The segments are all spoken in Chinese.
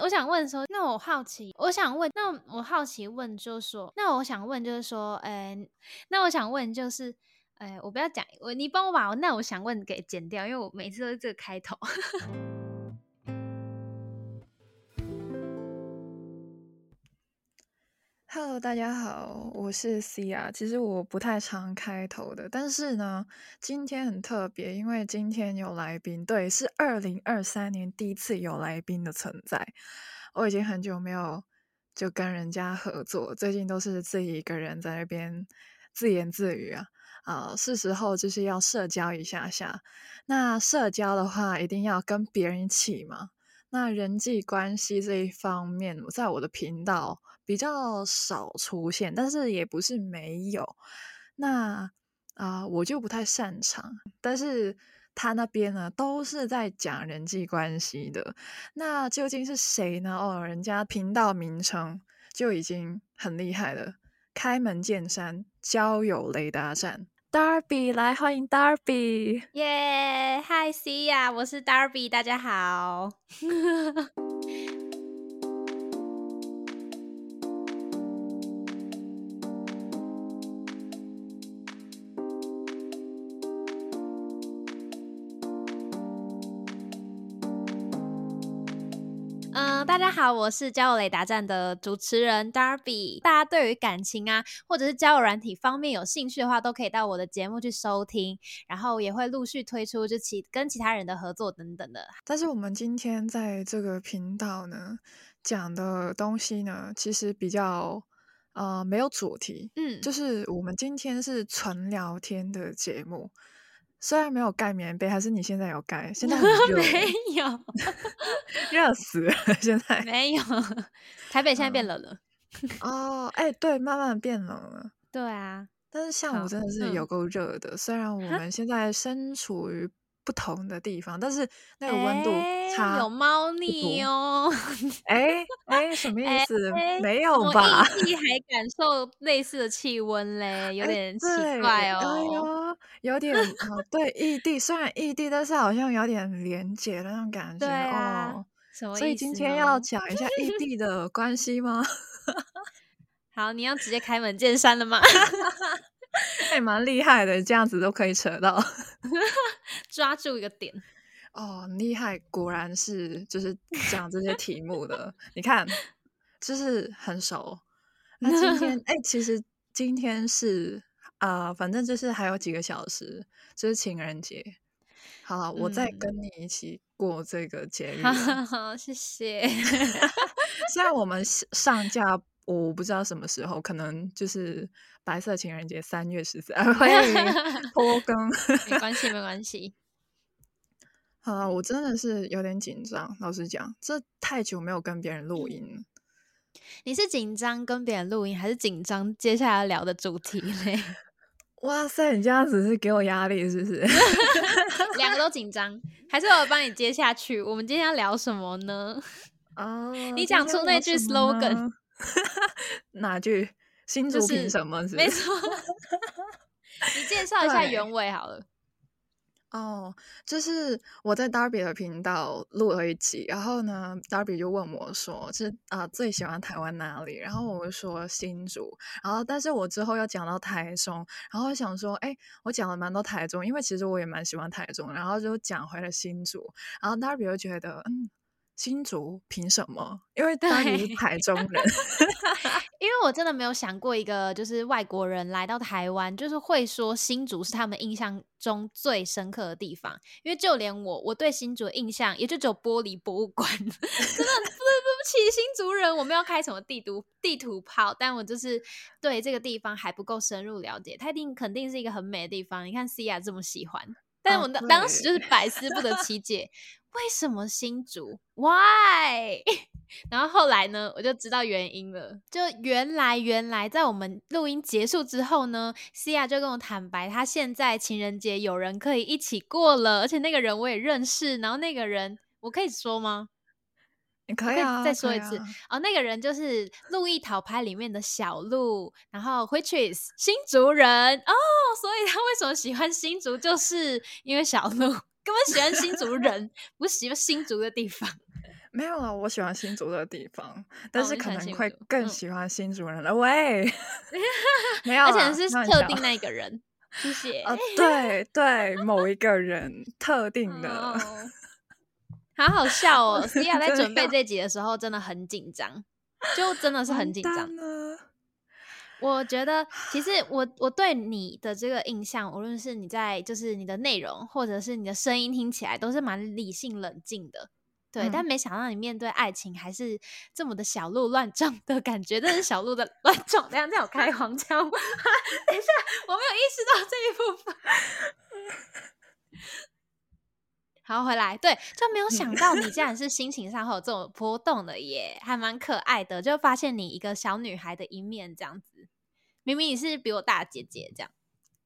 我想问说，那我好奇，我想问，那我好奇问就是说，那我想问就是说，哎，那我想问就是，哎，我不要讲，我你帮我把我那我想问给剪掉，因为我每次都是这个开头。Hello，大家好，我是 Cia。其实我不太常开头的，但是呢，今天很特别，因为今天有来宾，对，是二零二三年第一次有来宾的存在。我已经很久没有就跟人家合作，最近都是自己一个人在那边自言自语啊。啊、是时候就是要社交一下下。那社交的话，一定要跟别人一起嘛。那人际关系这一方面，在我的频道比较少出现，但是也不是没有。那啊、我就不太擅长。但是他那边呢，都是在讲人际关系的。那究竟是谁呢？哦，人家频道名称就已经很厉害了，开门见山，交友雷达站。Darby 来，欢迎 Darby，耶，Hi Cia，我是 Darby，大家好。大家好，我是交友雷达站的主持人 Darby。大家对于感情啊，或者是交友软体方面有兴趣的话，都可以到我的节目去收听，然后也会陆续推出就其跟其他人的合作等等的。但是我们今天在这个频道呢，讲的东西呢，其实比较呃没有主题，嗯，就是我们今天是纯聊天的节目。虽然没有盖棉被，还是你现在有盖？现在 没有，热死了。现在没有，台北现在变冷了。哦，哎，对，慢慢变冷了。对啊，但是下午真的是有够热的。虽然我们现在身处于不同的地方，但是那个温度差有猫腻哦。哎哎，什么 意思？没有吧？异地还感受类似的气温嘞，有点奇怪哦。有点哦，对，异地虽然异地，但是好像有点连结的那种感觉、啊、哦。什么意思？所以今天要讲一下异 地的关系吗？好，你要直接开门见山了吗？还蛮厉害的，这样子都可以扯到，抓住一个点。哦，厉害，果然是就是讲这些题目的。你看，就是很熟。那今天，哎，其实今天是。啊、呃，反正就是还有几个小时，就是情人节。好，嗯、我再跟你一起过这个节日。好，好，谢谢。虽然我们上架，我不知道什么时候，可能就是白色情人节三月十三，欢迎 拖更。没关系，没 关系。好，我真的是有点紧张。老实讲，这太久没有跟别人录音了。你是紧张跟别人录音，还是紧张接下来聊的主题嘞？哇塞，你这样子是给我压力是不是？两个都紧张，还是我帮你接下去？我们今天要聊什么呢？哦，你讲出那句 slogan，哪句？新竹凭什么是是？没错，你介绍一下原委好了。哦，就是我在 Darby 的频道录了一集，然后呢，Darby 就问我说：“是啊、呃，最喜欢台湾哪里？”然后我就说新竹，然后但是我之后又讲到台中，然后想说，哎，我讲了蛮多台中，因为其实我也蛮喜欢台中，然后就讲回了新竹，然后 Darby 就觉得，嗯。新竹凭什么？因为他是台中人。因为我真的没有想过一个就是外国人来到台湾，就是会说新竹是他们印象中最深刻的地方。因为就连我，我对新竹的印象也就只有玻璃博物馆。真的，对不起新竹人，我没有开什么地图地图炮，但我就是对这个地方还不够深入了解。它一定肯定是一个很美的地方。你看西亚这么喜欢，但我当当时就是百思不得其解。为什么新竹？Why？然后后来呢，我就知道原因了。就原来原来在我们录音结束之后呢，Cia 就跟我坦白，他现在情人节有人可以一起过了，而且那个人我也认识。然后那个人，我可以说吗？你可以啊，再说一次。啊、哦，那个人就是《路易讨拍》里面的小鹿，然后 which is 新竹人哦，所以他为什么喜欢新竹，就是因为小鹿。根本喜欢新竹人，不喜欢新竹的地方。没有啊，我喜欢新竹的地方，但是可能会更喜欢新竹人了。喂，没有，而且是特定那个人，谢谢。啊，对对，某一个人特定的，哦、好好笑哦。思雅在准备这集的时候真的很紧张，就真的是很紧张。我觉得，其实我我对你的这个印象，无论是你在就是你的内容，或者是你的声音，听起来都是蛮理性冷静的，对。嗯、但没想到你面对爱情还是这么的小鹿乱撞的感觉，这是小鹿的乱撞，这样这样有开黄腔。等一下，我没有意识到这一部分。好，回来，对，就没有想到你 竟然是心情上会有这种波动的耶，还蛮可爱的，就发现你一个小女孩的一面这样子。明明你是比我大姐姐，这样，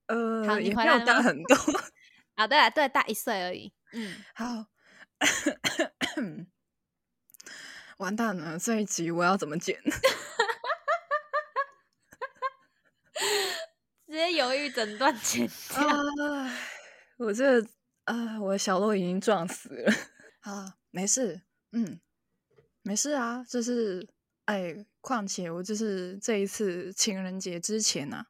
呃，好，你回来？大很多，啊，对啊，对，大一岁而已，嗯，好，完蛋了，这一集我要怎么剪？直接犹豫整段剪掉，啊，我这啊，我的小鹿已经撞死了，啊，没事，嗯，没事啊，就是。哎，况且我就是这一次情人节之前啊，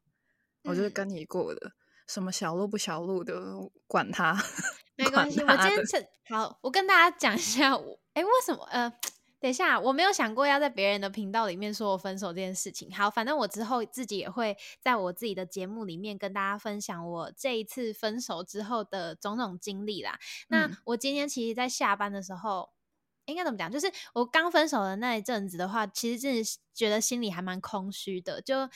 嗯、我就是跟你过的，什么小鹿不小鹿的，管他，没关系。我今天好，我跟大家讲一下，我哎，为什么呃，等一下，我没有想过要在别人的频道里面说我分手这件事情。好，反正我之后自己也会在我自己的节目里面跟大家分享我这一次分手之后的种种经历啦。嗯、那我今天其实，在下班的时候。应该怎么讲？就是我刚分手的那一阵子的话，其实真的觉得心里还蛮空虚的，就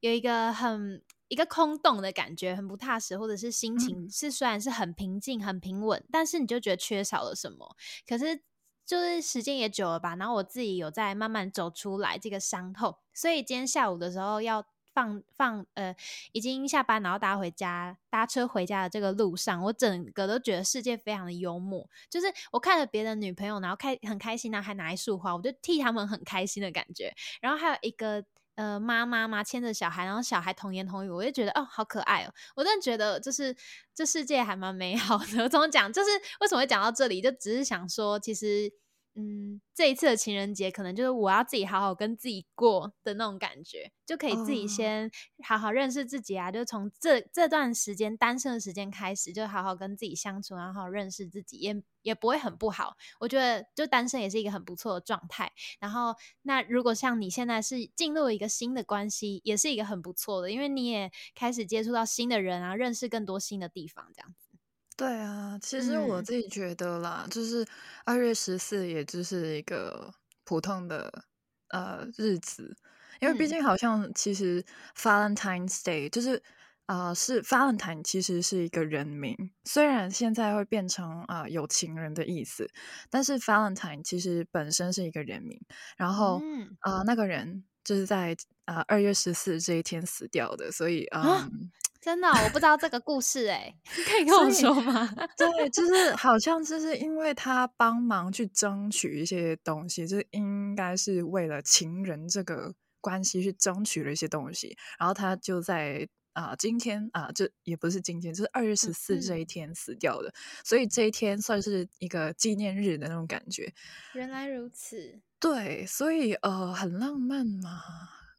有一个很一个空洞的感觉，很不踏实，或者是心情是虽然是很平静、很平稳，但是你就觉得缺少了什么。可是就是时间也久了吧，然后我自己有在慢慢走出来这个伤痛，所以今天下午的时候要。放放呃，已经下班，然后搭回家，搭车回家的这个路上，我整个都觉得世界非常的幽默。就是我看了别的女朋友，然后开很开心，然后还拿一束花，我就替他们很开心的感觉。然后还有一个呃妈妈嘛，牵着小孩，然后小孩童言童语，我就觉得哦，好可爱哦。我真的觉得就是这世界还蛮美好的。我怎么讲？就是为什么会讲到这里，就只是想说，其实。嗯，这一次的情人节可能就是我要自己好好跟自己过的那种感觉，就可以自己先好好认识自己啊，就从这这段时间单身的时间开始，就好好跟自己相处，然后认识自己，也也不会很不好。我觉得就单身也是一个很不错的状态。然后，那如果像你现在是进入一个新的关系，也是一个很不错的，因为你也开始接触到新的人啊，认识更多新的地方，这样子。对啊，其实我自己觉得啦，嗯、就是二月十四，也就是一个普通的呃日子，因为毕竟好像其实 Valentine's Day 就是啊、呃，是 Valentine 其实是一个人名，虽然现在会变成啊、呃、有情人的意思，但是 Valentine 其实本身是一个人名，然后啊、嗯。呃、那个人就是在啊二月十四这一天死掉的，所以嗯。啊真的、哦，我不知道这个故事哎，可以跟我说吗？对，就是好像就是因为他帮忙去争取一些东西，就是应该是为了情人这个关系去争取了一些东西，然后他就在啊、呃、今天啊，这、呃、也不是今天，就是二月十四这一天死掉的，嗯、所以这一天算是一个纪念日的那种感觉。原来如此，对，所以呃，很浪漫嘛。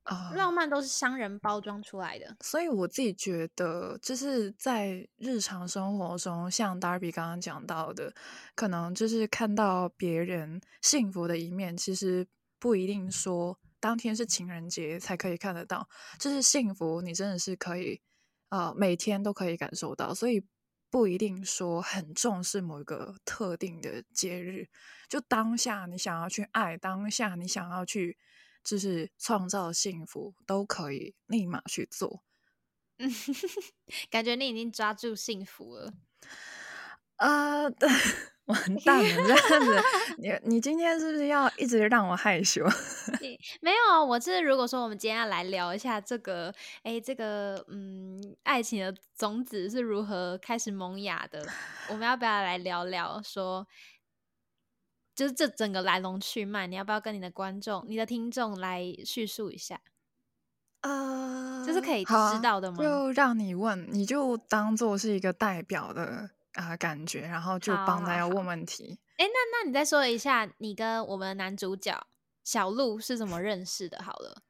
啊，uh, 浪漫都是商人包装出来的，所以我自己觉得，就是在日常生活中，像 Darby 刚刚讲到的，可能就是看到别人幸福的一面，其实不一定说当天是情人节才可以看得到，就是幸福，你真的是可以啊，uh, 每天都可以感受到，所以不一定说很重视某一个特定的节日，就当下你想要去爱，当下你想要去。就是创造幸福都可以立马去做，嗯，感觉你已经抓住幸福了啊！对，完蛋了，这样子，你你今天是不是要一直让我害羞？没有，我是如果说我们今天要来聊一下这个，哎，这个嗯，爱情的种子是如何开始萌芽的？我们要不要来聊聊说？就是这整个来龙去脉，你要不要跟你的观众、你的听众来叙述一下？啊，这是可以知道的吗？就让你问，你就当做是一个代表的啊、呃、感觉，然后就帮大家问问题。哎，那那你再说一下，你跟我们的男主角小鹿是怎么认识的？好了。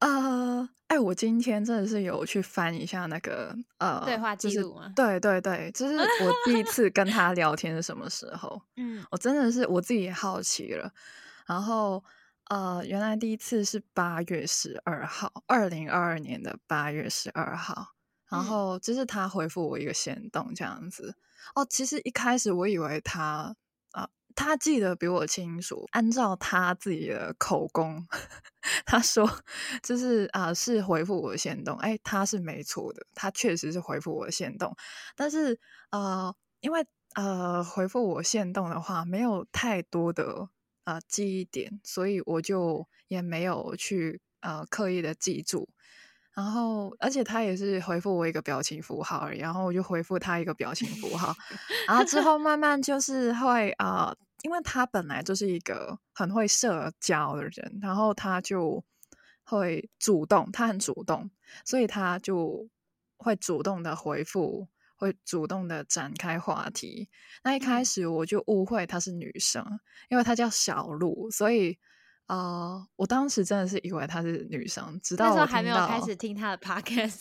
呃，哎，我今天真的是有去翻一下那个呃对话记录吗？对对对，就是我第一次跟他聊天是什么时候？嗯，我真的是我自己也好奇了。然后呃，原来第一次是八月十二号，二零二二年的八月十二号。然后就是他回复我一个行动这样子。哦，其实一开始我以为他。他记得比我清楚，按照他自己的口供，他说就是啊、是回复我的限动，哎，他是没错的，他确实是回复我的限动，但是呃，因为呃，回复我限动的话没有太多的啊、呃、记忆点，所以我就也没有去呃刻意的记住。然后，而且他也是回复我一个表情符号而已，然后我就回复他一个表情符号，然后之后慢慢就是会啊、因为他本来就是一个很会社交的人，然后他就会主动，他很主动，所以他就会主动的回复，会主动的展开话题。那一开始我就误会她是女生，因为她叫小鹿，所以。啊、呃，我当时真的是以为她是女生，直到我还没有开始听她的 podcast。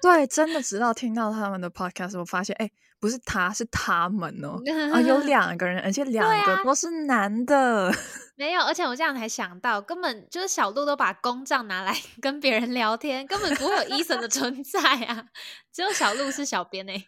对，真的直到听到他们的 podcast，我发现，哎，不是他，是他们哦，啊，有两个人，而且两个都是男的。没有，而且我这样才想到，根本就是小鹿都把公账拿来 跟别人聊天，根本不会有 Eason 的存在啊，只有小鹿是小编哎。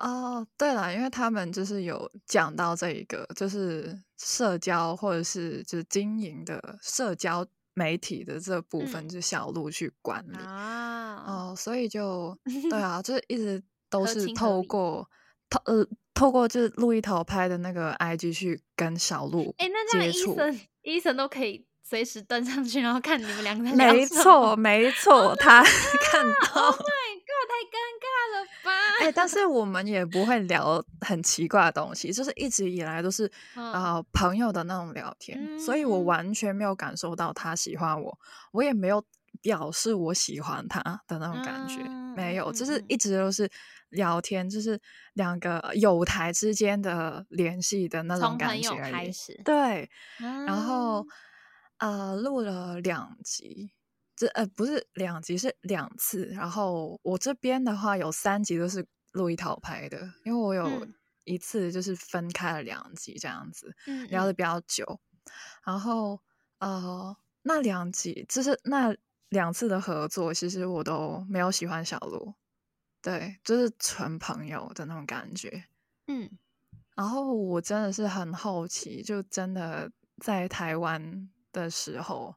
哦，对了，因为他们就是有讲到这一个，就是社交或者是就是经营的社交媒体的这部分，嗯、就是小鹿去管理啊，哦，所以就对啊，就是一直都是透过透呃透过就是路一头拍的那个 IG 去跟小鹿哎，那这样 Eason Eason 都可以。随时登上去，然后看你们两个在。没错，没错，他 看到。Oh my god！太尴尬了吧？哎、欸，但是我们也不会聊很奇怪的东西，就是一直以来都是啊、oh. 呃、朋友的那种聊天，mm -hmm. 所以我完全没有感受到他喜欢我，我也没有表示我喜欢他的那种感觉，mm -hmm. 没有，就是一直都是聊天，就是两个友台之间的联系的那种感觉。开始。对，mm -hmm. 然后。呃，录了两集，这呃不是两集，是两次。然后我这边的话有三集都是路易桃拍的，因为我有一次就是分开了两集这样子，嗯、聊的比较久。然后呃，那两集就是那两次的合作，其实我都没有喜欢小鹿，对，就是纯朋友的那种感觉。嗯，然后我真的是很好奇，就真的在台湾。的时候，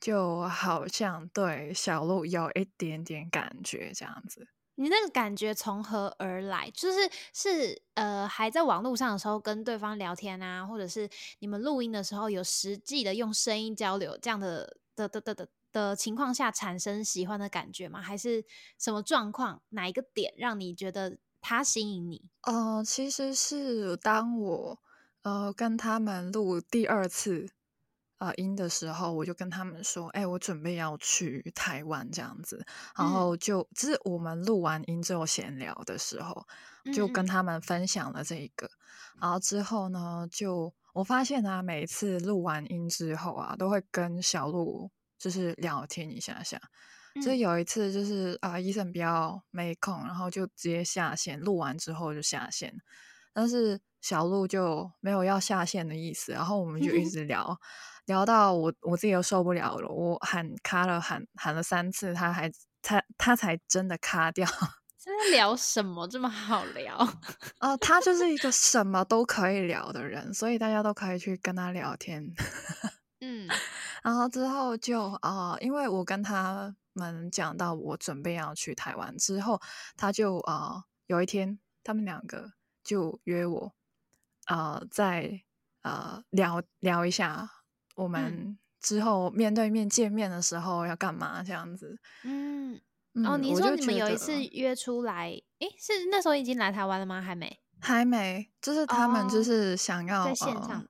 就好像对小鹿有一点点感觉这样子。你那个感觉从何而来？就是是呃，还在网络上的时候跟对方聊天啊，或者是你们录音的时候有实际的用声音交流这样的的的的的的情况下产生喜欢的感觉吗？还是什么状况？哪一个点让你觉得他吸引你？呃，其实是当我呃跟他们录第二次。啊、呃，音的时候我就跟他们说，哎，我准备要去台湾这样子，然后就、嗯、就是我们录完音之后闲聊的时候，就跟他们分享了这一个，嗯、然后之后呢，就我发现啊，每次录完音之后啊，都会跟小鹿就是聊天一下下，就、嗯、有一次就是啊，Eason 比较没空，然后就直接下线，录完之后就下线，但是小鹿就没有要下线的意思，然后我们就一直聊。嗯聊到我我自己都受不了了，我喊卡了喊喊了三次，他还他他才真的卡掉。现在聊什么这么好聊？哦、呃，他就是一个什么都可以聊的人，所以大家都可以去跟他聊天。嗯，然后之后就啊、呃，因为我跟他们讲到我准备要去台湾之后，他就啊、呃、有一天他们两个就约我啊、呃，在啊、呃、聊聊一下。我们之后面对面见面的时候要干嘛？这样子，嗯，嗯哦，你说你们有一次约出来，诶，是那时候已经来台湾了吗？还没，还没，就是他们就是想要、哦、在现场、呃，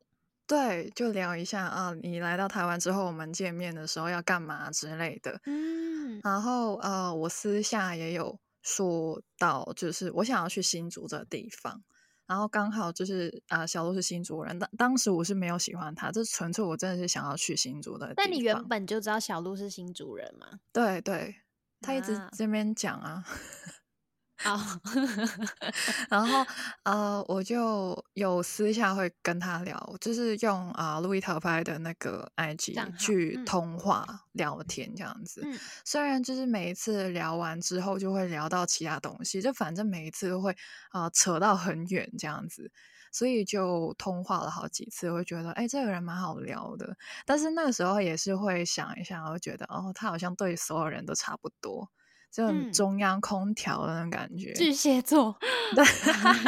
对，就聊一下啊，你来到台湾之后，我们见面的时候要干嘛之类的，嗯，然后呃，我私下也有说到，就是我想要去新竹这个地方，然后刚好就是啊、呃，小鹿是新竹人，当当时我是没有喜欢他，这纯粹我真的是想要去新竹的。但你原本就知道小鹿是新竹人吗？对对，他一直这边讲啊。好，然后呃，我就有私下会跟他聊，就是用啊、呃、路易特派的那个 IG 去通话、嗯、聊天这样子。嗯、虽然就是每一次聊完之后就会聊到其他东西，就反正每一次都会啊、呃、扯到很远这样子，所以就通话了好几次，我会觉得哎，这个人蛮好聊的。但是那个时候也是会想一下，我会觉得哦，他好像对所有人都差不多。这种中央空调的那种感觉，嗯、巨蟹座，对，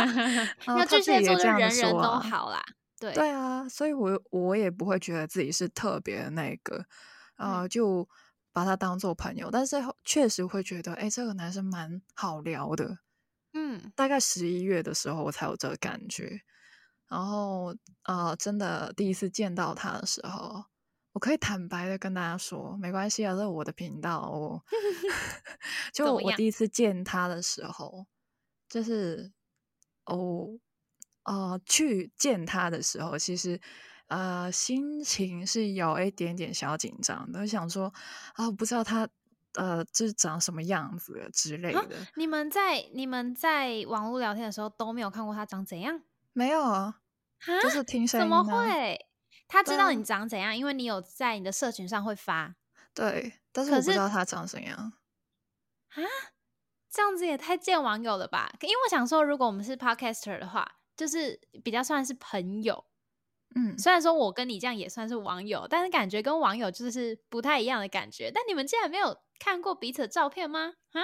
那巨蟹座的人人都好啦，对对啊，所以我我也不会觉得自己是特别的那个，呃，就把他当做朋友，但是确实会觉得，哎，这个男生蛮好聊的，嗯，大概十一月的时候我才有这个感觉，然后呃，真的第一次见到他的时候。我可以坦白的跟大家说，没关系啊，这是我的频道。我 就我第一次见他的时候，就是哦，呃，去见他的时候，其实呃，心情是有一点点小紧张的，想说啊，我不知道他呃，就是长什么样子之类的。你们在你们在网络聊天的时候都没有看过他长怎样？没有啊，就是听声音。怎么会？他知道你长怎样，啊、因为你有在你的社群上会发。对，但是我不知道他长怎样。啊，这样子也太见网友了吧？因为我想说，如果我们是 podcaster 的话，就是比较算是朋友。嗯，虽然说我跟你这样也算是网友，但是感觉跟网友就是不太一样的感觉。但你们竟然没有看过彼此的照片吗？啊？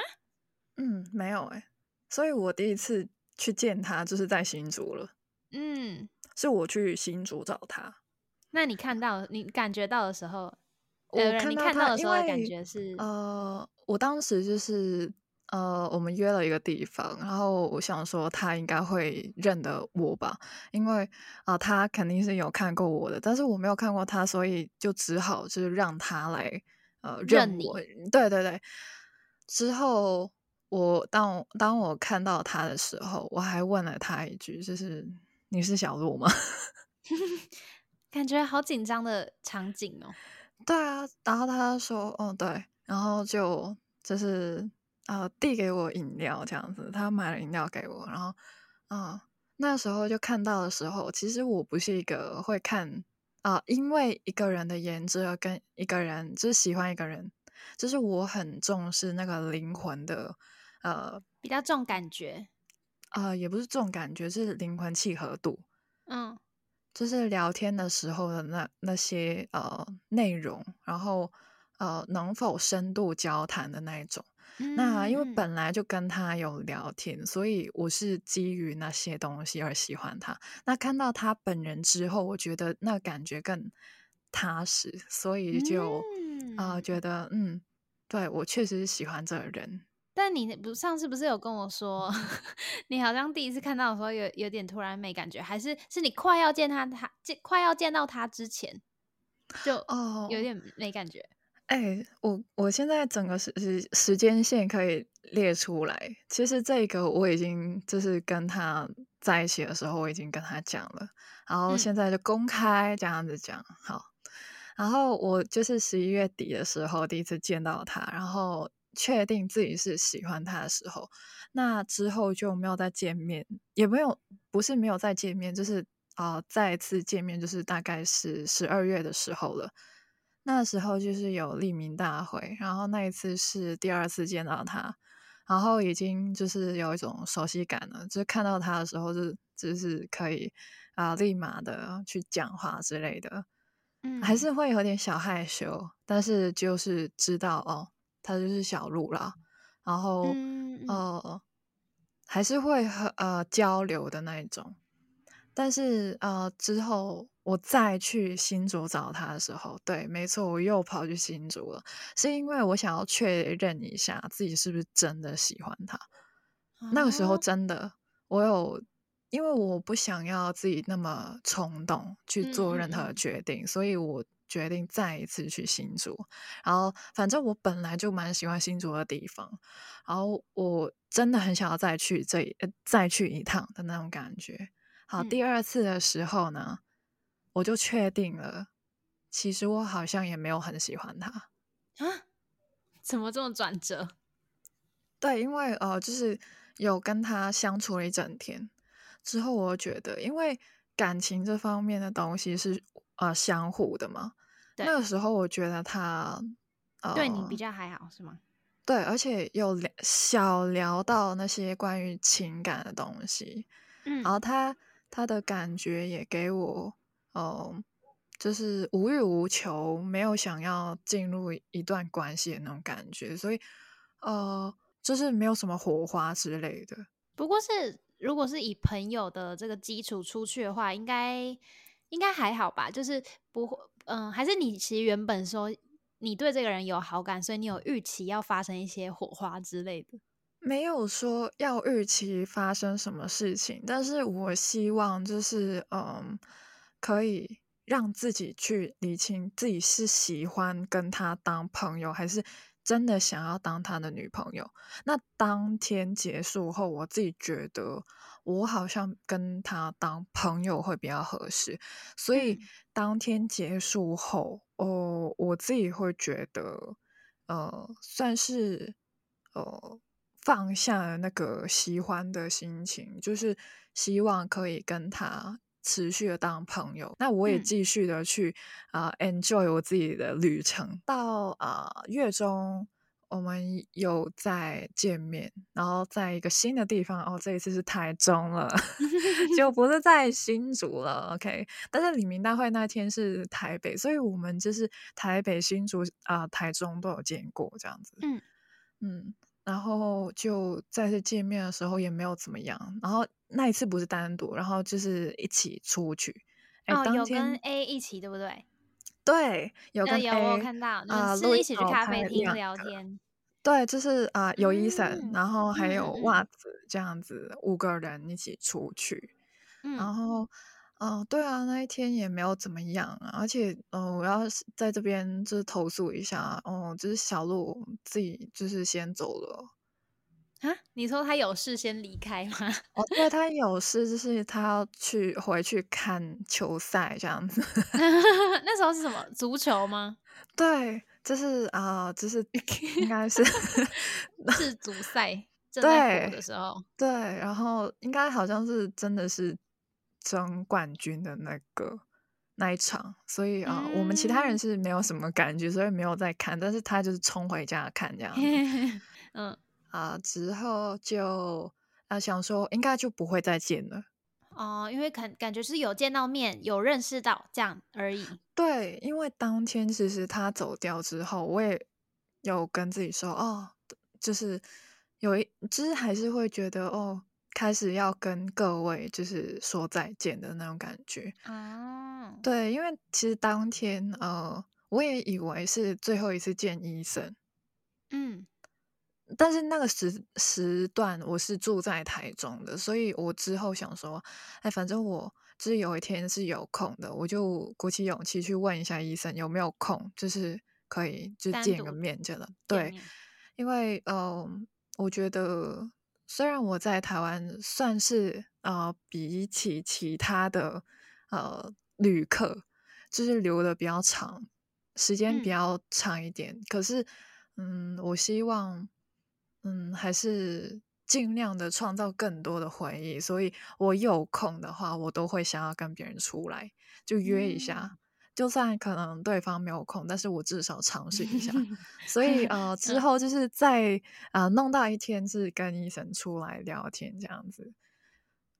嗯，没有哎、欸。所以我第一次去见他就是在新竹了。嗯，是我去新竹找他。那你看到、你感觉到的时候，我看到他，你看到的时候的感觉是，呃，我当时就是呃，我们约了一个地方，然后我想说他应该会认得我吧，因为啊、呃，他肯定是有看过我的，但是我没有看过他，所以就只好就是让他来呃认我。认你。对对对。之后我当当我看到他的时候，我还问了他一句，就是你是小鹿吗？感觉好紧张的场景哦。对啊，然后他说：“哦，对。”然后就就是呃递给我饮料这样子，他买了饮料给我。然后嗯，那时候就看到的时候，其实我不是一个会看啊、呃，因为一个人的颜值而跟一个人就是喜欢一个人，就是我很重视那个灵魂的呃，比较重感觉啊、呃，也不是重感觉，是灵魂契合度。嗯。就是聊天的时候的那那些呃内容，然后呃能否深度交谈的那一种。嗯、那因为本来就跟他有聊天，所以我是基于那些东西而喜欢他。那看到他本人之后，我觉得那感觉更踏实，所以就啊、嗯呃、觉得嗯，对我确实是喜欢这个人。但你不上次不是有跟我说，你好像第一次看到的时候有有点突然没感觉，还是是你快要见他他见快要见到他之前就哦有点没感觉。哎、oh, 欸，我我现在整个时时时间线可以列出来，其实这个我已经就是跟他在一起的时候我已经跟他讲了，然后现在就公开这样子讲、嗯、好，然后我就是十一月底的时候第一次见到他，然后。确定自己是喜欢他的时候，那之后就没有再见面，也没有不是没有再见面，就是啊、呃，再一次见面就是大概是十二月的时候了。那时候就是有立民大会，然后那一次是第二次见到他，然后已经就是有一种熟悉感了，就是看到他的时候就就是可以啊、呃，立马的去讲话之类的，嗯，还是会有点小害羞，但是就是知道哦。他就是小鹿啦，然后、嗯、呃还是会和呃交流的那一种，但是呃之后我再去新竹找他的时候，对，没错，我又跑去新竹了，是因为我想要确认一下自己是不是真的喜欢他。哦、那个时候真的，我有因为我不想要自己那么冲动去做任何决定，所以我决定再一次去新竹。然后，反正我本来就蛮喜欢新竹的地方，然后我真的很想要再去这一再去一趟的那种感觉。好，第二次的时候呢，嗯、我就确定了，其实我好像也没有很喜欢他啊？怎么这么转折？对，因为呃，就是有跟他相处了一整天之后，我觉得，因为感情这方面的东西是呃相互的嘛。那个时候，我觉得他呃对你比较还好，是吗？对，而且有聊小聊到那些关于情感的东西，嗯，然后他他的感觉也给我，嗯、呃，就是无欲无求，没有想要进入一段关系的那种感觉，所以呃。就是没有什么火花之类的。不过是如果是以朋友的这个基础出去的话，应该应该还好吧？就是不会，嗯，还是你其实原本说你对这个人有好感，所以你有预期要发生一些火花之类的。没有说要预期发生什么事情，但是我希望就是嗯，可以让自己去理清自己是喜欢跟他当朋友还是。真的想要当他的女朋友，那当天结束后，我自己觉得我好像跟他当朋友会比较合适，所以当天结束后，哦，我自己会觉得，呃，算是呃放下了那个喜欢的心情，就是希望可以跟他。持续的当朋友，那我也继续的去啊、嗯呃、enjoy 我自己的旅程。到啊、呃、月中，我们有再见面，然后在一个新的地方哦，这一次是台中了，就不是在新竹了。OK，但是李明大会那天是台北，所以我们就是台北、新竹啊、呃、台中都有见过这样子。嗯嗯。然后就再次见面的时候也没有怎么样，然后那一次不是单独，然后就是一起出去。哦，当天有跟 A 一起对不对？对，有跟 A，有我看到啊，一起去咖啡厅聊天。对，就是啊、呃，有 Eason、嗯，然后还有袜子这样子、嗯、五个人一起出去，嗯、然后。哦，对啊，那一天也没有怎么样啊，而且，嗯、呃，我要在这边就是投诉一下，哦、呃，就是小鹿自己就是先走了啊？你说他有事先离开吗？哦，对，他有事，就是他要去回去看球赛这样子。那时候是什么足球吗？对，就是啊，就是应 该是是足赛正在播的时候，对，对，然后应该好像是真的是。争冠军的那个那一场，所以啊、我们其他人是没有什么感觉，所以没有在看。但是他就是冲回家看这样子，嗯啊、呃，之后就啊、呃、想说应该就不会再见了哦，因为感感觉是有见到面，有认识到这样而已。对，因为当天其实他走掉之后，我也有跟自己说哦，就是有一，就是还是会觉得哦。开始要跟各位就是说再见的那种感觉啊，oh. 对，因为其实当天呃，我也以为是最后一次见医生，嗯，但是那个时时段我是住在台中的，所以我之后想说，哎，反正我就是有一天是有空的，我就鼓起勇气去问一下医生有没有空，就是可以就见个面这样，对，因为嗯、呃，我觉得。虽然我在台湾算是呃，比起其他的呃旅客，就是留的比较长，时间比较长一点，嗯、可是嗯，我希望嗯还是尽量的创造更多的回忆，所以我有空的话，我都会想要跟别人出来，就约一下。嗯就算可能对方没有空，但是我至少尝试一下。所以呃，之后就是在呃弄到一天是跟医生出来聊天这样子，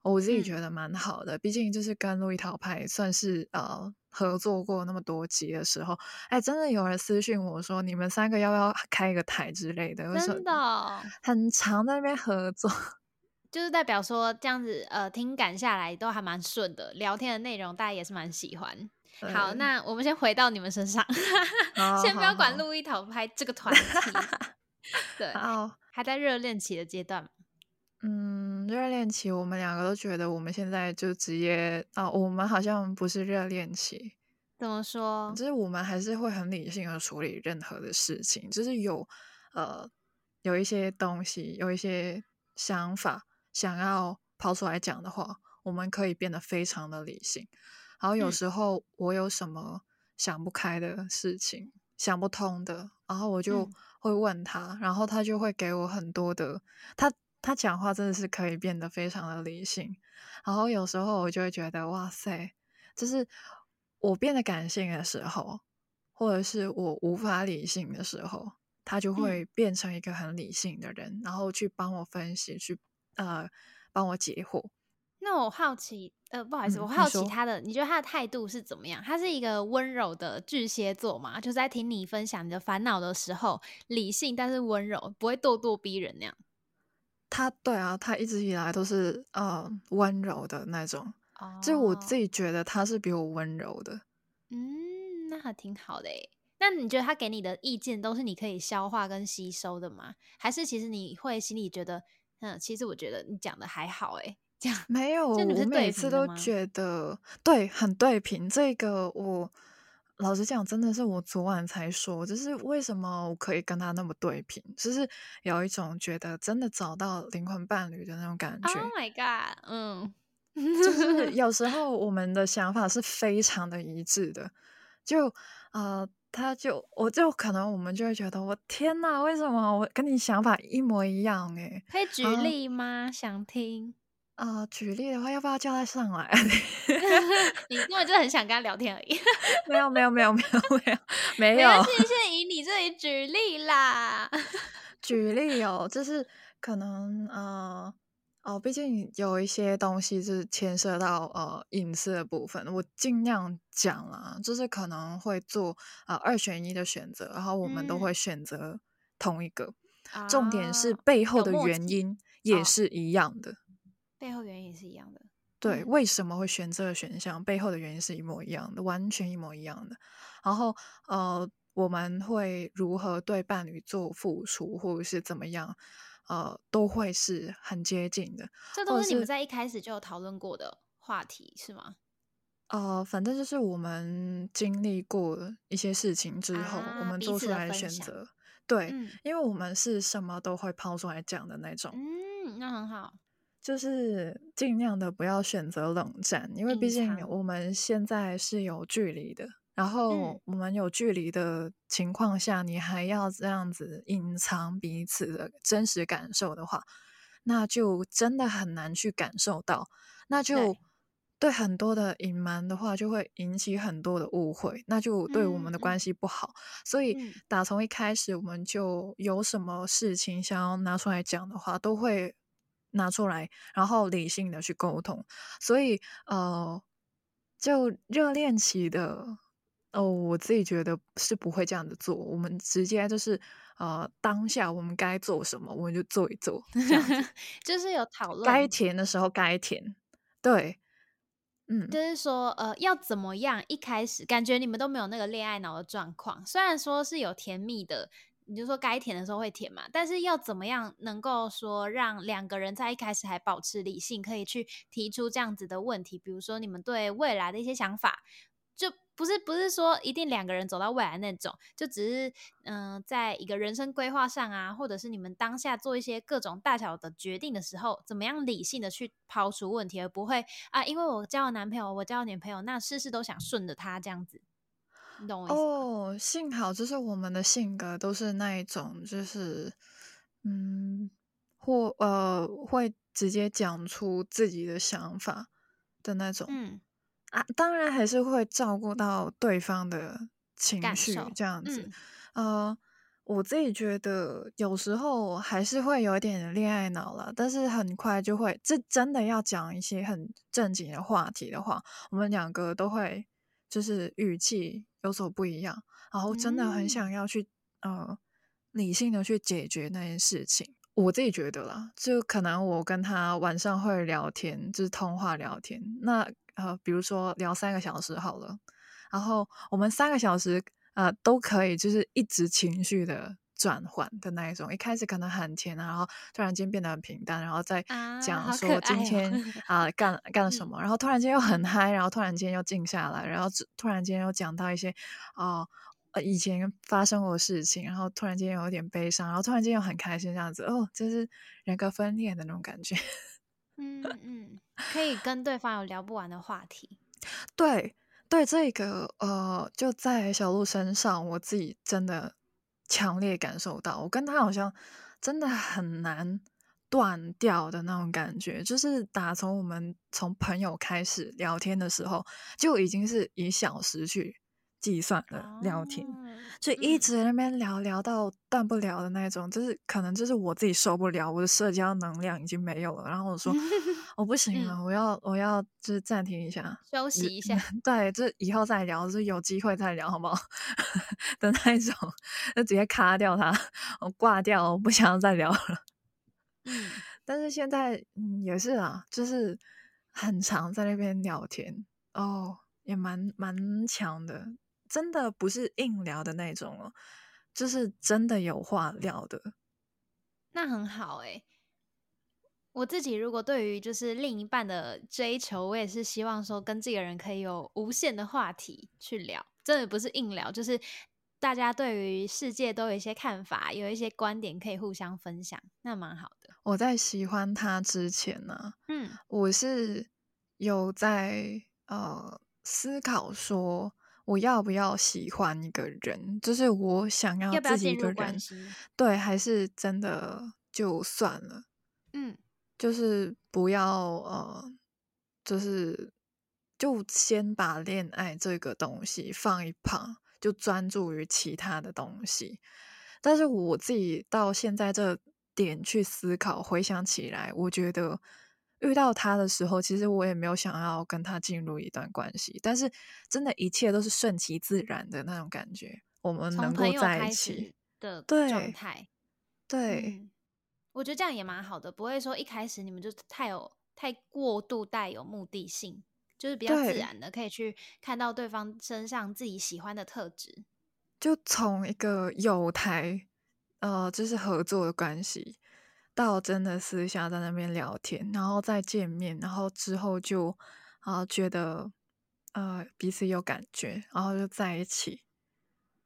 我自己觉得蛮好的。嗯、毕竟就是跟路易桃拍算是呃合作过那么多集的时候，哎，真的有人私讯我说，你们三个要不要开一个台之类的？真的，很常在那边合作，就是代表说这样子呃听感下来都还蛮顺的，聊天的内容大家也是蛮喜欢。好，那我们先回到你们身上，先不要管路易桃拍这个团体，对，还在热恋期的阶段。嗯，嗯，热恋期我们两个都觉得我们现在就直接啊，我们好像不是热恋期。怎么说？就是我们还是会很理性的处理任何的事情，就是有呃有一些东西，有一些想法想要抛出来讲的话，我们可以变得非常的理性。然后有时候我有什么想不开的事情，嗯、想不通的，然后我就会问他，嗯、然后他就会给我很多的，他他讲话真的是可以变得非常的理性。然后有时候我就会觉得哇塞，就是。我变得感性的时候，或者是我无法理性的时候，他就会变成一个很理性的人，嗯、然后去帮我分析，去呃帮我解惑。那我好奇，呃，不好意思，嗯、我好奇他的，你，你觉得他的态度是怎么样？他是一个温柔的巨蟹座嘛？就是在听你分享你的烦恼的时候，理性但是温柔，不会咄咄逼人那样。他对啊，他一直以来都是呃温柔的那种。就我自己觉得他是比我温柔的，嗯，那还挺好的诶。那你觉得他给你的意见都是你可以消化跟吸收的吗？还是其实你会心里觉得，嗯，其实我觉得你讲的还好诶。这样没有，我每次都觉得对，很对平。这个我老实讲，真的是我昨晚才说，就是为什么我可以跟他那么对平，就是有一种觉得真的找到灵魂伴侣的那种感觉。Oh my god，嗯。就是有时候我们的想法是非常的一致的，就呃，他就我就可能我们就会觉得，我天哪，为什么我跟你想法一模一样？诶，可以举例吗？想听啊、呃，举例的话，要不要叫他上来？你根本就很想跟他聊天而已。没有没有没有没有没有没有，谢谢以你这里举例啦。举例哦，就是可能呃。哦，毕竟有一些东西是牵涉到呃隐私的部分，我尽量讲啦，就是可能会做呃二选一的选择，然后我们都会选择同一个，嗯、重点是背后的原因也是一样的，哦、背后原因也是一样的，对，嗯、为什么会选这个选项？背后的原因是一模一样的，完全一模一样的。然后呃，我们会如何对伴侣做付出，或者是怎么样？呃，都会是很接近的，这都是你们在一开始就有讨论过的话题，是，是吗？呃，反正就是我们经历过一些事情之后，啊、我们做出来的选择。对，嗯、因为我们是什么都会抛出来讲的那种。嗯，那很好，就是尽量的不要选择冷战，因为毕竟我们现在是有距离的。然后我们有距离的情况下，嗯、你还要这样子隐藏彼此的真实感受的话，那就真的很难去感受到。那就对很多的隐瞒的话，就会引起很多的误会，那就对我们的关系不好。嗯、所以打从一开始，我们就有什么事情想要拿出来讲的话，都会拿出来，然后理性的去沟通。所以呃，就热恋期的。哦，我自己觉得是不会这样子做。我们直接就是，呃，当下我们该做什么，我们就做一做，就是有讨论。该甜的时候该甜，对，嗯，就是说，呃，要怎么样？一开始感觉你们都没有那个恋爱脑的状况，虽然说是有甜蜜的，你就说该舔的时候会舔嘛，但是要怎么样能够说让两个人在一开始还保持理性，可以去提出这样子的问题，比如说你们对未来的一些想法。就不是不是说一定两个人走到未来那种，就只是嗯、在一个人生规划上啊，或者是你们当下做一些各种大小的决定的时候，怎么样理性的去抛出问题，而不会啊，因为我交了男朋友，我交了女朋友，那事事都想顺着他这样子，你懂我意思吗？哦，幸好就是我们的性格都是那一种，就是嗯，或呃会直接讲出自己的想法的那种，嗯。啊，当然还是会照顾到对方的情绪，这样子。嗯、呃，我自己觉得有时候还是会有一点恋爱脑了，但是很快就会。这真的要讲一些很正经的话题的话，我们两个都会就是语气有所不一样，然后真的很想要去、嗯、呃理性的去解决那件事情。我自己觉得啦，就可能我跟他晚上会聊天，就是通话聊天，那。呃，比如说聊三个小时好了，然后我们三个小时呃都可以，就是一直情绪的转换的那一种。一开始可能很甜，然后突然间变得很平淡，然后再讲说今天啊、呃、干干了什么，然后突然间又很嗨，然后突然间又静下来，然后突然间又讲到一些哦呃以前发生过的事情，然后突然间又有点悲伤，然后突然间又很开心，这样子哦，就是人格分裂的那种感觉。嗯嗯，可以跟对方有聊不完的话题。对对，这个呃，就在小鹿身上，我自己真的强烈感受到，我跟他好像真的很难断掉的那种感觉，就是打从我们从朋友开始聊天的时候，就已经是以小时去计算的聊天。哦就一直在那边聊聊到断不了的那种，就是可能就是我自己受不了，我的社交能量已经没有了。然后我说 我不行了，嗯、我要我要就是暂停一下，休息一下。对，就以后再聊，就是有机会再聊，好不好？的那一种，就直接卡掉它，我挂掉，我不想要再聊了。嗯，但是现在嗯也是啊，就是很常在那边聊天哦，也蛮蛮强的。真的不是硬聊的那种哦，就是真的有话聊的，那很好哎。我自己如果对于就是另一半的追求，我也是希望说跟这个人可以有无限的话题去聊，真的不是硬聊，就是大家对于世界都有一些看法，有一些观点可以互相分享，那蛮好的。我在喜欢他之前呢，嗯，我是有在呃思考说。我要不要喜欢一个人？就是我想要自己一个人，对，还是真的就算了？嗯，就是不要呃，就是就先把恋爱这个东西放一旁，就专注于其他的东西。但是我自己到现在这点去思考，回想起来，我觉得。遇到他的时候，其实我也没有想要跟他进入一段关系，但是真的一切都是顺其自然的那种感觉。我们能够在一起的状态，对，嗯，我觉得这样也蛮好的，不会说一开始你们就太有太过度带有目的性，就是比较自然的可以去看到对方身上自己喜欢的特质，就从一个有台，呃，就是合作的关系。到真的私下在那边聊天，然后再见面，然后之后就啊、呃、觉得呃彼此有感觉，然后就在一起。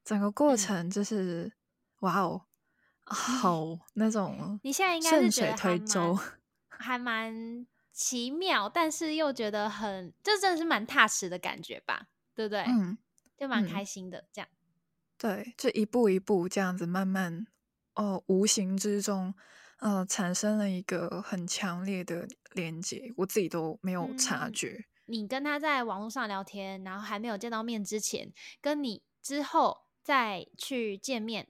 整个过程就是、嗯、哇哦，好那种你现在应该是觉得还蛮还蛮奇妙，但是又觉得很这真的是蛮踏实的感觉吧，对不对？嗯，就蛮开心的、嗯、这样。对，就一步一步这样子慢慢哦，无形之中。呃，产生了一个很强烈的连接，我自己都没有察觉。嗯，你跟他在网络上聊天，然后还没有见到面之前，跟你之后再去见面，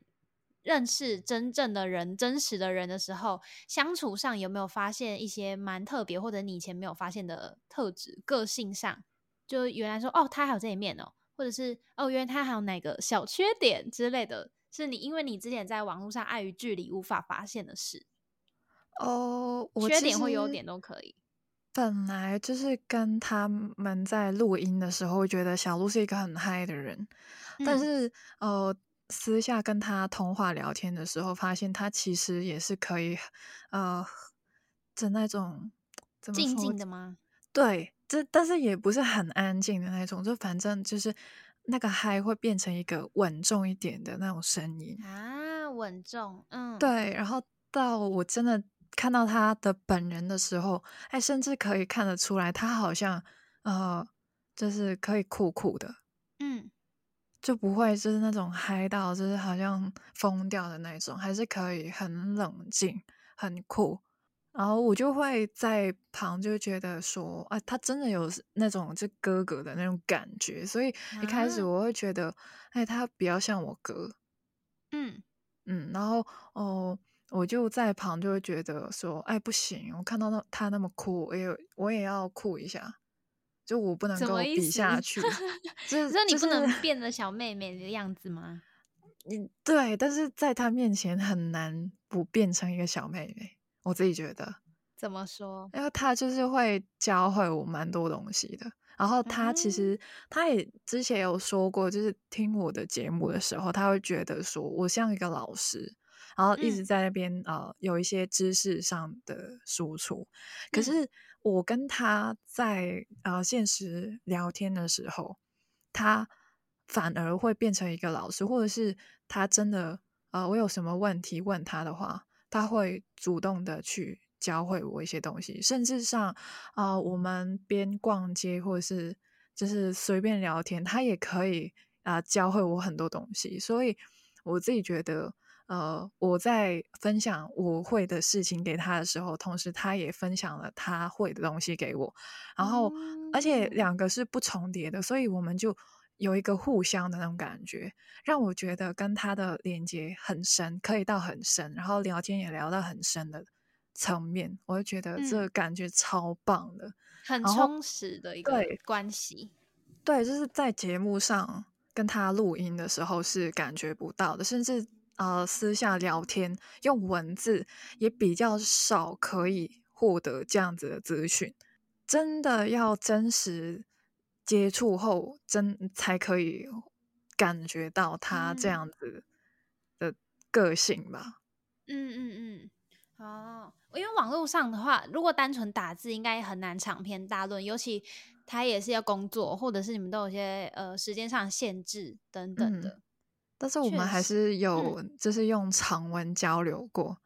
认识真正的人、真实的人的时候，相处上有没有发现一些蛮特别，或者你以前没有发现的特质？个性上，就原来说哦，他还有这一面哦，或者是哦，原来他还有哪个小缺点之类的，是你因为你之前在网络上碍于距离无法发现的事。哦，我缺点或优点都可以。本来就是跟他们在录音的时候，觉得小鹿是一个很嗨的人，嗯、但是呃，私下跟他通话聊天的时候，发现他其实也是可以呃的那种怎么说，静静的吗？对，这但是也不是很安静的那种，就反正就是那个嗨会变成一个稳重一点的那种声音啊，稳重，嗯，对，然后到我真的。看到他的本人的时候，哎，甚至可以看得出来，他好像呃，就是可以酷酷的，嗯，就不会就是那种嗨到就是好像疯掉的那种，还是可以很冷静、很酷。然后我就会在旁就觉得说，啊，他真的有那种就哥哥的那种感觉，所以一开始我会觉得，哎，他比较像我哥，嗯嗯，然后哦。我就在旁就会觉得说，哎，不行，我看到那他那么酷，我也我也要酷一下，就我不能够比下 去。就是说你不能变得小妹妹的样子吗？你对，但是在他面前很难不变成一个小妹妹，我自己觉得。怎么说？因为他就是会教会我蛮多东西的，然后他其实他也之前有说过，就是听我的节目的时候，他会觉得说我像一个老师，然后一直在那边、嗯、呃有一些知识上的输出。可是我跟他在呃现实聊天的时候，他反而会变成一个老师，或者是他真的呃我有什么问题问他的话，他会主动的去。教会我一些东西，甚至上啊、呃，我们边逛街或者是就是随便聊天，他也可以啊、呃、教会我很多东西。所以我自己觉得，呃，我在分享我会的事情给他的时候，同时他也分享了他会的东西给我。然后，嗯、而且两个是不重叠的，所以我们就有一个互相的那种感觉，让我觉得跟他的连接很深，可以到很深，然后聊天也聊到很深的。层面，我就觉得这个感觉超棒的，嗯、很充实的一个关系。对，就是在节目上跟他录音的时候是感觉不到的，甚至呃私下聊天用文字也比较少可以获得这样子的资讯。真的要真实接触后，真才可以感觉到他这样子的个性吧。嗯嗯嗯，哦。因为网络上的话，如果单纯打字，应该很难长篇大论。尤其他也是要工作，或者是你们都有些呃时间上限制等等的、嗯。但是我们还是有，就是用长文交流过。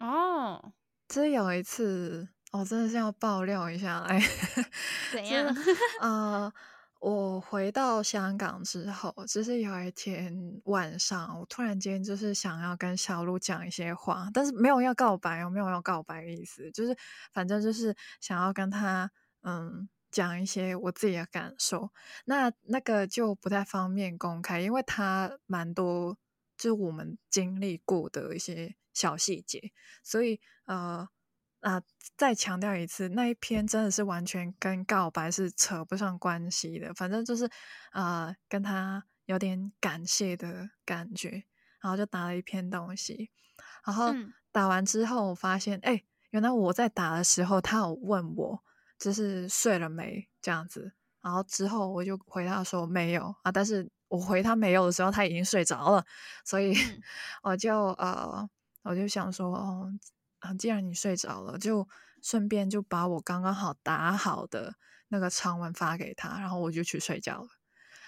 哦，这有一次，我、哦、真的是要爆料一下，哎，怎样？啊。呃我回到香港之后，就是有一天晚上，我突然间就是想要跟小鹿讲一些话，但是没有要告白，我没有要告白的意思，就是反正就是想要跟他嗯讲一些我自己的感受。那那个就不太方便公开，因为他蛮多就是我们经历过的一些小细节，所以呃。啊！再强调一次，那一篇真的是完全跟告白是扯不上关系的。反正就是啊、呃，跟他有点感谢的感觉，然后就打了一篇东西。然后打完之后，我发现，哎、嗯，原来我在打的时候，他有问我，就是睡了没这样子。然后之后我就回他说没有啊，但是我回他没有的时候，他已经睡着了，所以 我就呃，我就想说，哦。啊，既然你睡着了，就顺便就把我刚刚好打好的那个长文发给他，然后我就去睡觉了。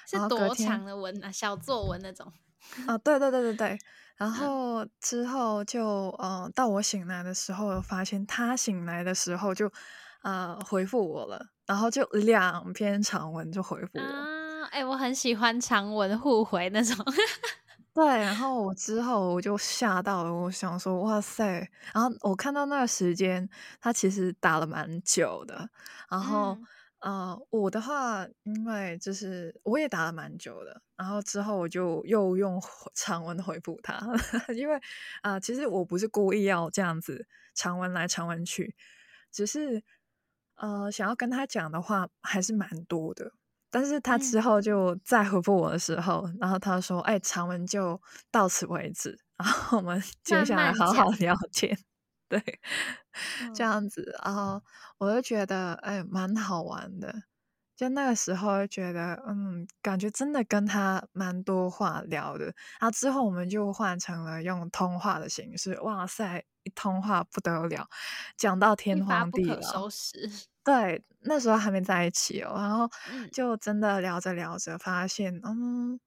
是多长的文啊？小作文那种？啊，对对对对对。然后之后就呃，到我醒来的时候，我发现他醒来的时候就呃回复我了，然后就两篇长文就回复我。啊，哎，我很喜欢长文互回那种。对，然后我之后我就吓到了，我想说哇塞，然后我看到那个时间，他其实打了蛮久的，然后、嗯、呃，我的话，因为就是我也打了蛮久的，然后之后我就又用长文回复他，因为啊、呃，其实我不是故意要这样子长文来长文去，只是呃，想要跟他讲的话还是蛮多的。但是他之后就再回复我的时候，嗯、然后他说：“哎，长文就到此为止，然后我们接下来好好聊天。慢慢”对，嗯、这样子，然后我就觉得哎，蛮好玩的。就那个时候觉得，嗯，感觉真的跟他蛮多话聊的。然后之后我们就换成了用通话的形式，哇塞，一通话不得了，讲到天荒地老，收拾。对，那时候还没在一起哦，然后就真的聊着聊着，发现，嗯，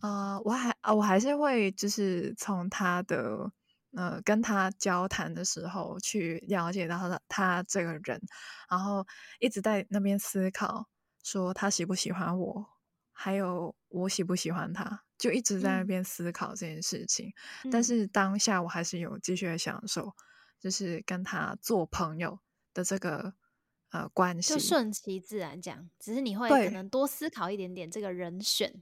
啊、呃，我还啊，我还是会就是从他的呃跟他交谈的时候去了解到他他这个人，然后一直在那边思考。说他喜不喜欢我，还有我喜不喜欢他，就一直在那边思考这件事情。嗯、但是当下我还是有继续的享受，就是跟他做朋友的这个呃关系，就顺其自然讲。只是你会可能多思考一点点这个人选。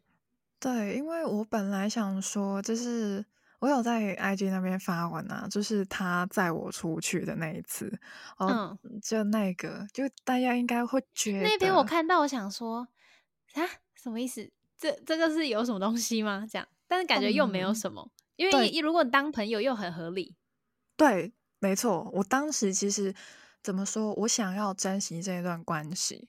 对，对，因为我本来想说，就是。我有在 IG 那边发文啊，就是他载我出去的那一次，嗯，就那个，就大家应该会 觉得那边我看到，我想说啊，什么意思？这这个是有什么东西吗？这样，但是感觉又没有什么，嗯、因为你如果当朋友又很合理。对，没错，我当时其实怎么说，我想要珍惜这一段关系，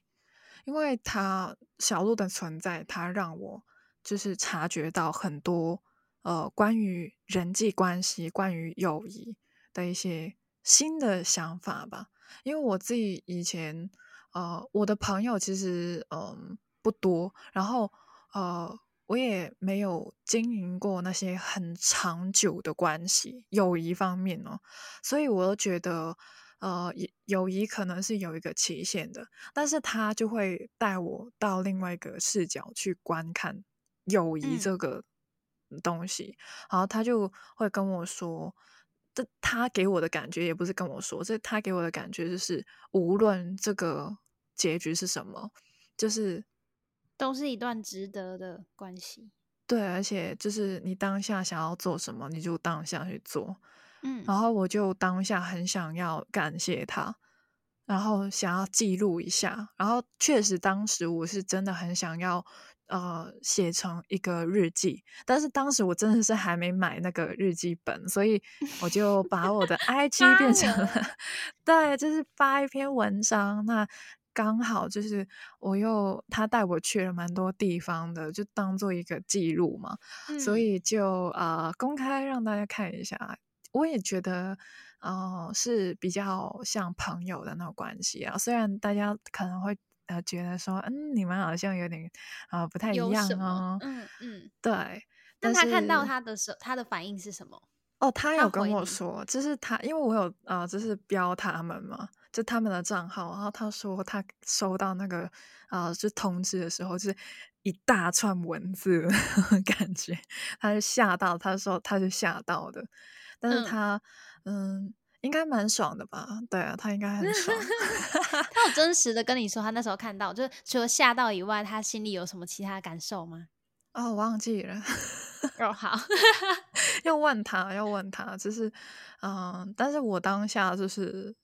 因为他小鹿的存在，他让我就是察觉到很多呃关于人际关系、关于友谊的一些新的想法吧。因为我自己以前呃我的朋友其实嗯、呃、不多，然后呃。我也没有经营过那些很长久的关系，友谊方面哦，所以我都觉得，呃，友谊可能是有一个期限的，但是他就会带我到另外一个视角去观看友谊这个东西，嗯、然后他就会跟我说，这他给我的感觉也不是跟我说，这他给我的感觉就是，无论这个结局是什么，就是。都是一段值得的关系，对，而且就是你当下想要做什么，你就当下去做，嗯，然。后我就当下很想要感谢他，然后想要记录一下，然后确实当时我是真的很想要，呃，写成一个日记，但是当时我真的是还没买那个日记本，所以我就把我的 IG 变成了，对，就是发一篇文章，那。刚好就是我又他带我去了蛮多地方的，就当做一个记录嘛，嗯、所以就呃公开让大家看一下。我也觉得呃是比较像朋友的那种关系啊，虽然大家可能会呃觉得说，嗯，你们好像有点啊、呃、不太一样哦，嗯嗯，对。但他看到他的时候，他的反应是什么？哦，他有跟我说，就是他，因为我有呃，就是标他们嘛。就他们的账号，然后他说他收到那个啊、呃，就通知的时候，就是一大串文字感觉，他就吓到，他说他就吓到的，但是他嗯，嗯，应该蛮爽的吧？对啊，他应该很爽。他有真实的跟你说，他那时候看到，就是除了吓到以外，他心里有什么其他感受吗？哦，我忘记了。哦，好，要问他，要问他，就是嗯，但是我当下就是。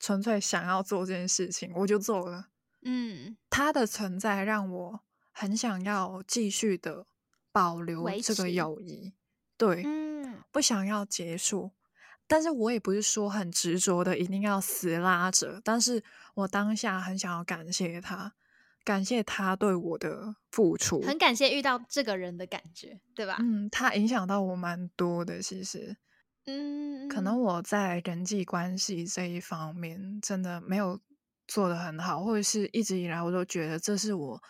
纯粹想要做这件事情，我就做了。嗯，他的存在让我很想要继续的保留这个友谊，对，嗯，不想要结束。但是我也不是说很执着的一定要死拉着，但是我当下很想要感谢他，感谢他对我的付出，很感谢遇到这个人的感觉，对吧？嗯，他影响到我蛮多的，其实。嗯，可能我在人际关系这一方面真的没有做得很好，或者是一直以来我都觉得这是我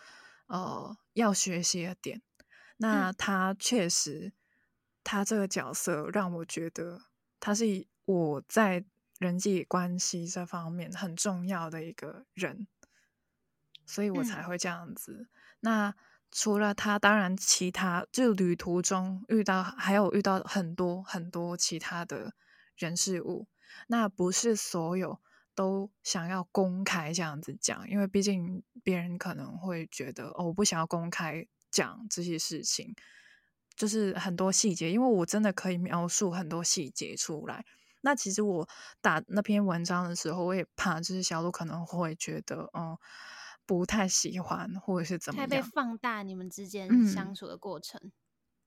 呃要学习的点。那他确实，他这个角色让我觉得他是我在人际关系这方面很重要的一个人，所以我才会这样子。嗯、那。除了他，当然其他就旅途中遇到，还有遇到很多很多其他的人事物。那不是所有都想要公开这样子讲，因为毕竟别人可能会觉得哦，我不想要公开讲这些事情，就是很多细节。因为我真的可以描述很多细节出来。那其实我打那篇文章的时候，我也怕就是小鹿可能会觉得，嗯。不太喜欢，或者是怎么样？太被放大你们之间相处的过程。嗯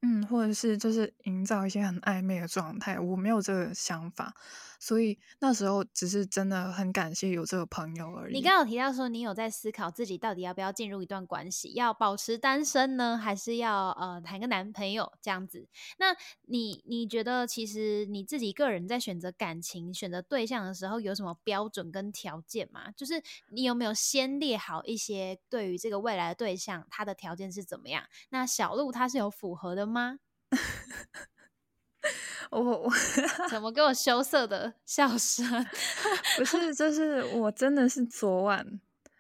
嗯，或者是就是营造一些很暧昧的状态，我没有这个想法，所以那时候只是真的很感谢有这个朋友而已。你刚刚有提到说，你有在思考自己到底要不要进入一段关系，要保持单身呢，还是要呃谈个男朋友这样子？那你你觉得，其实你自己个人在选择感情、选择对象的时候，有什么标准跟条件吗？就是你有没有先列好一些对于这个未来的对象，他的条件是怎么样？那小鹿他是有符合的吗？我我怎么给我羞涩的 笑声？不是，就是我真的是昨晚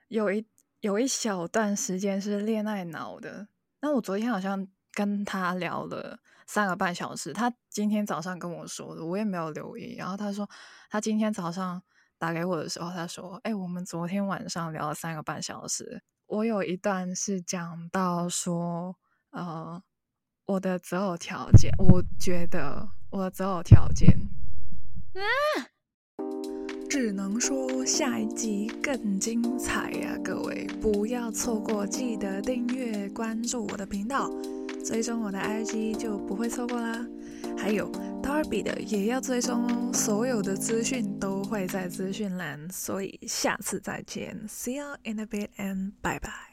有一有一小段时间是恋爱脑的。那我昨天好像跟他聊了三个半小时，他今天早上跟我说的，我也没有留意。然后他说他今天早上打给我的时候，他说：“哎、欸，我们昨天晚上聊了三个半小时。”我有一段是讲到说，呃。我的择偶条件，我觉得我的择偶条件，啊，只能说下一集更精彩呀！各位不要错过，记得订阅关注我的频道，追踪我的 IG 就不会错过啦。还有 Darby 的也要追踪哦。所有的资讯都会在资讯栏，所以下次再见，See you in a bit and bye bye。